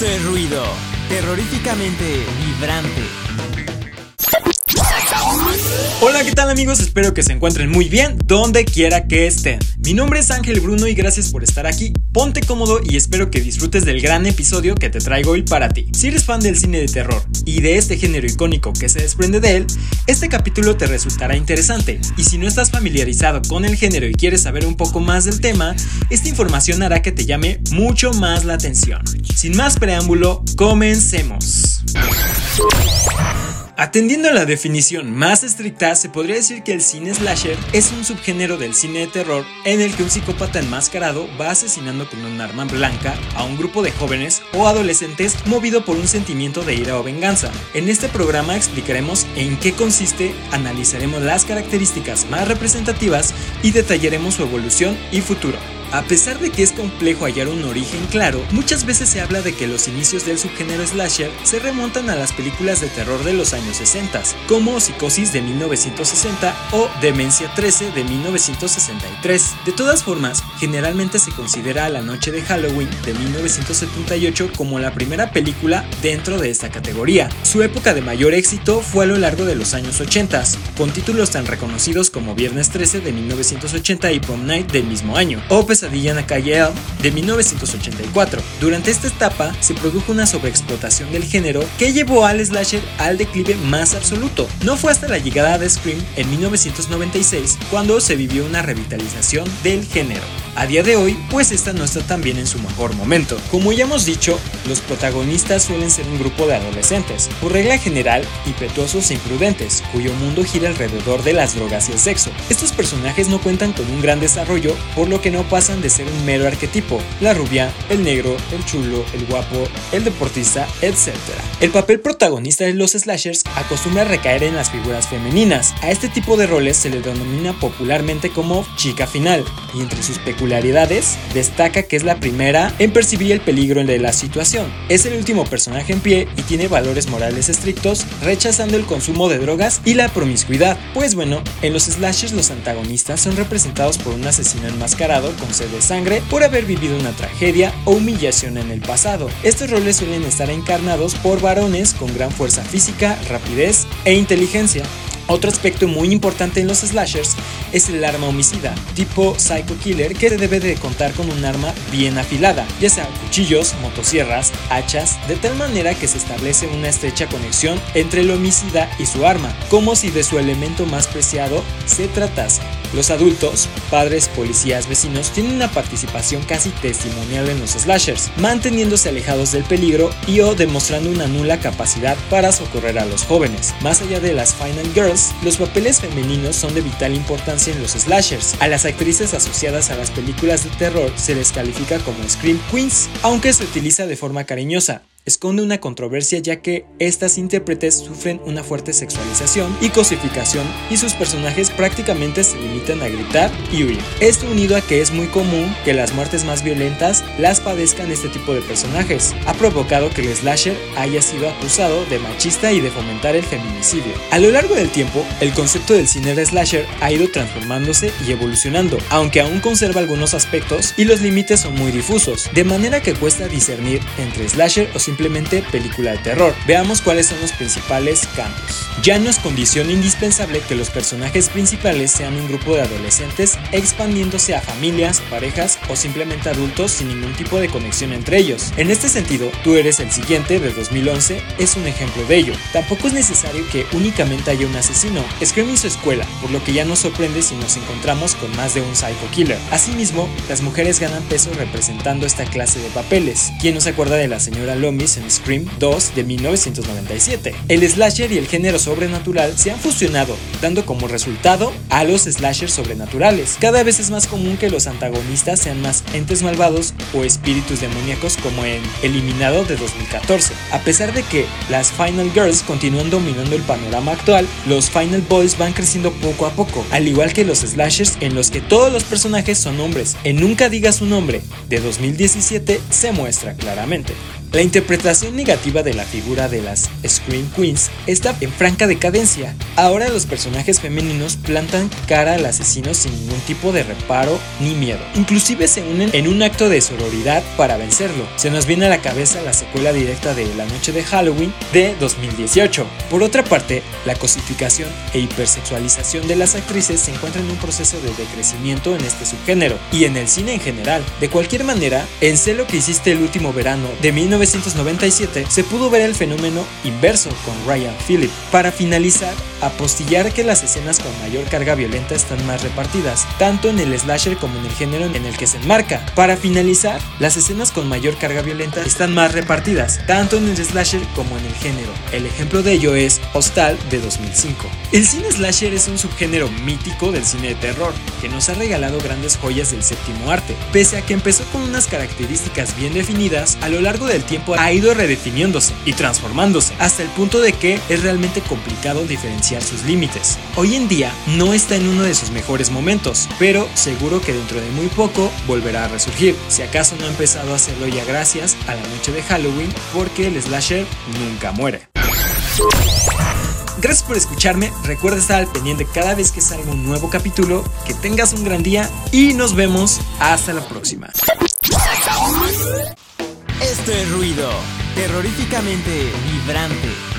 Esto es ruido, terroríficamente vibrante. Hola, ¿qué tal amigos? Espero que se encuentren muy bien donde quiera que estén. Mi nombre es Ángel Bruno y gracias por estar aquí. Ponte cómodo y espero que disfrutes del gran episodio que te traigo hoy para ti. Si eres fan del cine de terror y de este género icónico que se desprende de él, este capítulo te resultará interesante. Y si no estás familiarizado con el género y quieres saber un poco más del tema, esta información hará que te llame mucho más la atención. Sin más preámbulo, comencemos. Atendiendo a la definición más estricta, se podría decir que el cine slasher es un subgénero del cine de terror en el que un psicópata enmascarado va asesinando con un arma blanca a un grupo de jóvenes o adolescentes movido por un sentimiento de ira o venganza. En este programa explicaremos en qué consiste, analizaremos las características más representativas y detallaremos su evolución y futuro. A pesar de que es complejo hallar un origen claro, muchas veces se habla de que los inicios del subgénero slasher se remontan a las películas de terror de los años 60, como Psicosis de 1960 o Demencia 13 de 1963. De todas formas, generalmente se considera La Noche de Halloween de 1978 como la primera película dentro de esta categoría. Su época de mayor éxito fue a lo largo de los años 80, con títulos tan reconocidos como Viernes 13 de 1980 y Prom Night del mismo año, Pesadilla en calle L de 1984. Durante esta etapa se produjo una sobreexplotación del género que llevó al slasher al declive más absoluto. No fue hasta la llegada de Scream en 1996 cuando se vivió una revitalización del género. A día de hoy, pues esta no está tan bien en su mejor momento. Como ya hemos dicho, los protagonistas suelen ser un grupo de adolescentes, por regla general, impetuosos e imprudentes, cuyo mundo gira alrededor de las drogas y el sexo. Estos personajes no cuentan con un gran desarrollo, por lo que no pasan de ser un mero arquetipo, la rubia, el negro, el chulo, el guapo, el deportista, etc. El papel protagonista de los slashers acostumbra a recaer en las figuras femeninas. A este tipo de roles se le denomina popularmente como chica final, y entre sus destaca que es la primera en percibir el peligro de la situación. Es el último personaje en pie y tiene valores morales estrictos, rechazando el consumo de drogas y la promiscuidad. Pues bueno, en los slashers los antagonistas son representados por un asesino enmascarado con sed de sangre por haber vivido una tragedia o humillación en el pasado. Estos roles suelen estar encarnados por varones con gran fuerza física, rapidez e inteligencia. Otro aspecto muy importante en los slashers es el arma homicida, tipo Psycho Killer, que debe de contar con un arma bien afilada, ya sea cuchillos, motosierras, hachas, de tal manera que se establece una estrecha conexión entre el homicida y su arma, como si de su elemento más preciado se tratase. Los adultos, padres, policías, vecinos, tienen una participación casi testimonial en los slashers, manteniéndose alejados del peligro y o demostrando una nula capacidad para socorrer a los jóvenes. Más allá de las Final Girls, los papeles femeninos son de vital importancia en los slashers. A las actrices asociadas a las películas de terror se les califica como Scream Queens, aunque se utiliza de forma cariñosa esconde una controversia ya que estas intérpretes sufren una fuerte sexualización y cosificación y sus personajes prácticamente se limitan a gritar y huir. Esto unido a que es muy común que las muertes más violentas las padezcan este tipo de personajes, ha provocado que el slasher haya sido acusado de machista y de fomentar el feminicidio. A lo largo del tiempo, el concepto del cine de slasher ha ido transformándose y evolucionando, aunque aún conserva algunos aspectos y los límites son muy difusos, de manera que cuesta discernir entre slasher o simplemente película de terror. Veamos cuáles son los principales cambios. Ya no es condición indispensable que los personajes principales sean un grupo de adolescentes expandiéndose a familias, parejas o simplemente adultos sin ningún tipo de conexión entre ellos. En este sentido, Tú eres el siguiente de 2011 es un ejemplo de ello. Tampoco es necesario que únicamente haya un asesino. Scream su escuela, por lo que ya no sorprende si nos encontramos con más de un psycho killer. Asimismo, las mujeres ganan peso representando esta clase de papeles. ¿Quién no se acuerda de la señora En Scream 2 de 1997? El slasher y el género sobrenatural se han fusionado, dando como resultado a los slashers sobrenaturales. Cada vez es más común que los antagonistas sean más entes malvados o espíritus demoníacos como en Eliminado de 2014. A pesar de que las Final Girls continúan dominando el panorama actual, los Final Boys van creciendo poco a poco, al igual que los slashers en los que todos los personajes son hombres. En Nunca digas un nombre de 2017 se muestra claramente. La interpretación negativa de la figura de las Scream Queens está en franca decadencia. Ahora los personajes femeninos plantan cara al asesino sin ningún tipo de reparo ni miedo. Inclusive se unen en un acto de sororidad para vencerlo. Se nos viene a la cabeza la secuela directa de La Noche de Halloween de 2018. Por otra parte, la cosificación e hipersexualización de las actrices se encuentra en un proceso de decrecimiento en este subgénero y en el cine en general. De cualquier manera, en Sé lo que hiciste el último verano de 1997 se pudo ver el fenómeno inverso con Ryan Phillip. Para finalizar, apostillar que las escenas con mayor carga violenta están más repartidas, tanto en el slasher como en el género en el que se enmarca. Para finalizar, las escenas con mayor carga violenta están más repartidas, tanto en el slasher como en el género. El ejemplo de ello es Hostal de 2005. El cine slasher es un subgénero mítico del cine de terror, que nos ha regalado grandes joyas del séptimo arte. Pese a que empezó con unas características bien definidas, a lo largo del tiempo ha ido redefiniéndose y transformándose, hasta el punto de que es realmente complicado diferenciar sus límites. Hoy en día no está en uno de sus mejores momentos, pero seguro que dentro de muy poco volverá a resurgir, si acaso no ha empezado a hacerlo ya gracias a la noche de Halloween, porque el slasher nunca muere. Gracias por escucharme, recuerda estar al pendiente cada vez que salga un nuevo capítulo, que tengas un gran día y nos vemos hasta la próxima. Esto es ruido, terroríficamente vibrante.